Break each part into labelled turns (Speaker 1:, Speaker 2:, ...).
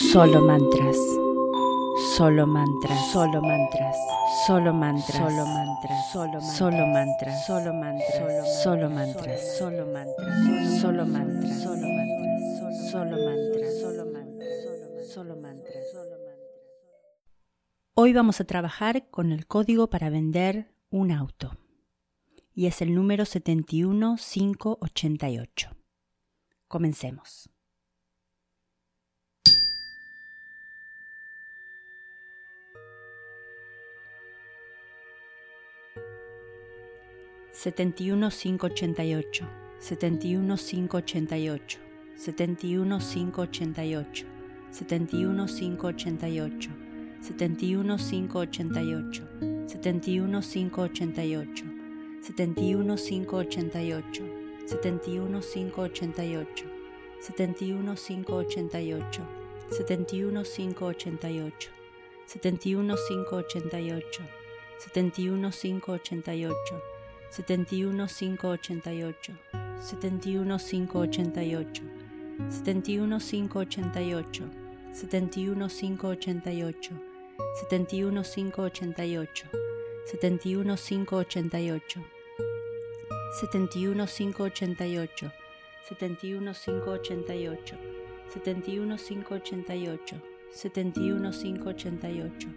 Speaker 1: Solo mantras. Solo mantras. Solo mantras. Solo mantras. Solo mantras. Solo solo mantras. Solo mantras. Solo mantras. Solo mantras. Solo mantras. Solo mantras. Solo mantras. Solo mantras. Solo mantras. Hoy vamos a trabajar con el código para vender un auto. Y es el número 71588. Comencemos. 71588, 71588, 71588, 71588, 71588, 71588, 71588, 71588, 71588, 71588, 71588, 71588, 71588, 71588, 71588, 71588, 71588, 71588, 71588, 71588, 71588, 71588,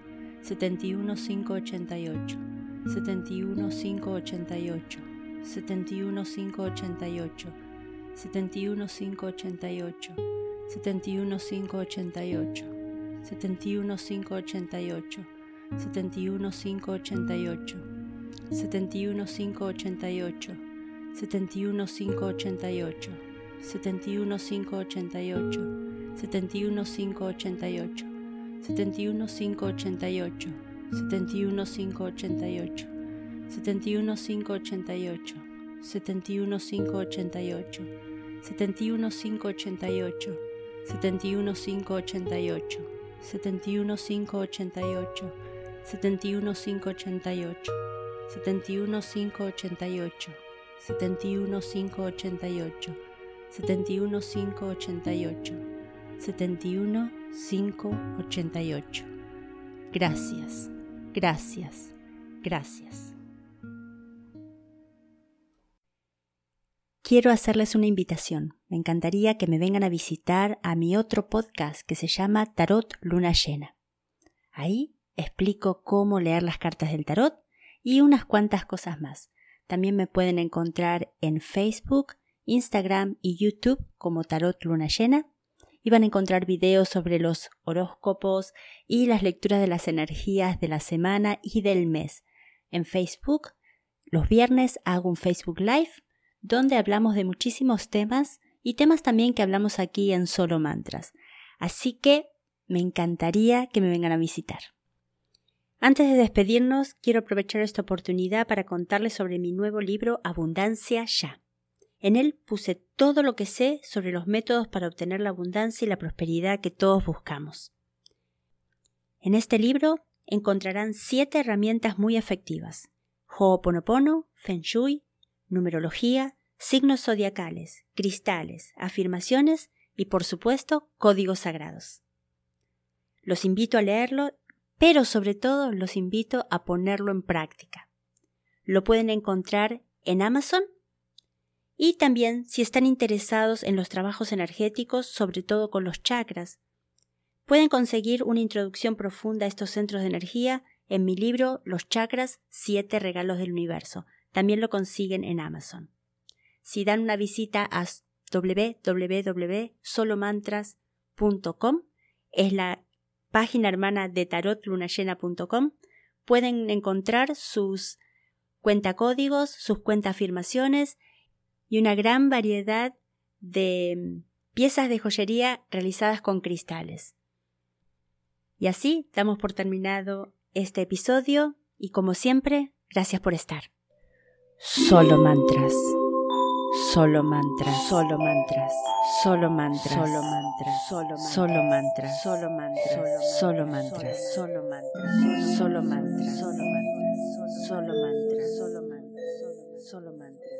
Speaker 1: 71588, 71588, 71588, 71588, 71588, 71588, 71588, 71588, 71588, 71588, 71588, 71588, 71588, 71588, 71588, 71588, 71588, 71588, 71588, 71588, 71588, 71588, 71588. Gracias. Gracias, gracias. Quiero hacerles una invitación. Me encantaría que me vengan a visitar a mi otro podcast que se llama Tarot Luna Llena. Ahí explico cómo leer las cartas del tarot y unas cuantas cosas más. También me pueden encontrar en Facebook, Instagram y YouTube como Tarot Luna Llena y van a encontrar videos sobre los horóscopos y las lecturas de las energías de la semana y del mes. En Facebook, los viernes hago un Facebook Live donde hablamos de muchísimos temas y temas también que hablamos aquí en Solo Mantras. Así que me encantaría que me vengan a visitar. Antes de despedirnos, quiero aprovechar esta oportunidad para contarles sobre mi nuevo libro Abundancia Ya. En él puse todo lo que sé sobre los métodos para obtener la abundancia y la prosperidad que todos buscamos. En este libro encontrarán siete herramientas muy efectivas: Ho'oponopono, Feng Shui, numerología, signos zodiacales, cristales, afirmaciones y, por supuesto, códigos sagrados. Los invito a leerlo, pero sobre todo los invito a ponerlo en práctica. Lo pueden encontrar en Amazon y también si están interesados en los trabajos energéticos, sobre todo con los chakras. Pueden conseguir una introducción profunda a estos centros de energía en mi libro Los chakras, siete regalos del universo. También lo consiguen en Amazon. Si dan una visita a www.solomantras.com, es la página hermana de tarotlunayena.com, pueden encontrar sus cuentacódigos, sus cuentaafirmaciones y una gran variedad de mm, piezas de joyería realizadas con cristales. Y así damos por terminado este episodio y como siempre, gracias por estar. Solo mantras. Solo mantras, solo mantras, solo mantras, solo mantras, solo mantras, solo mantras, solo mantras, solo mantras, solo mantras, solo mantras, solo mantras, solo mantras, solo mantras.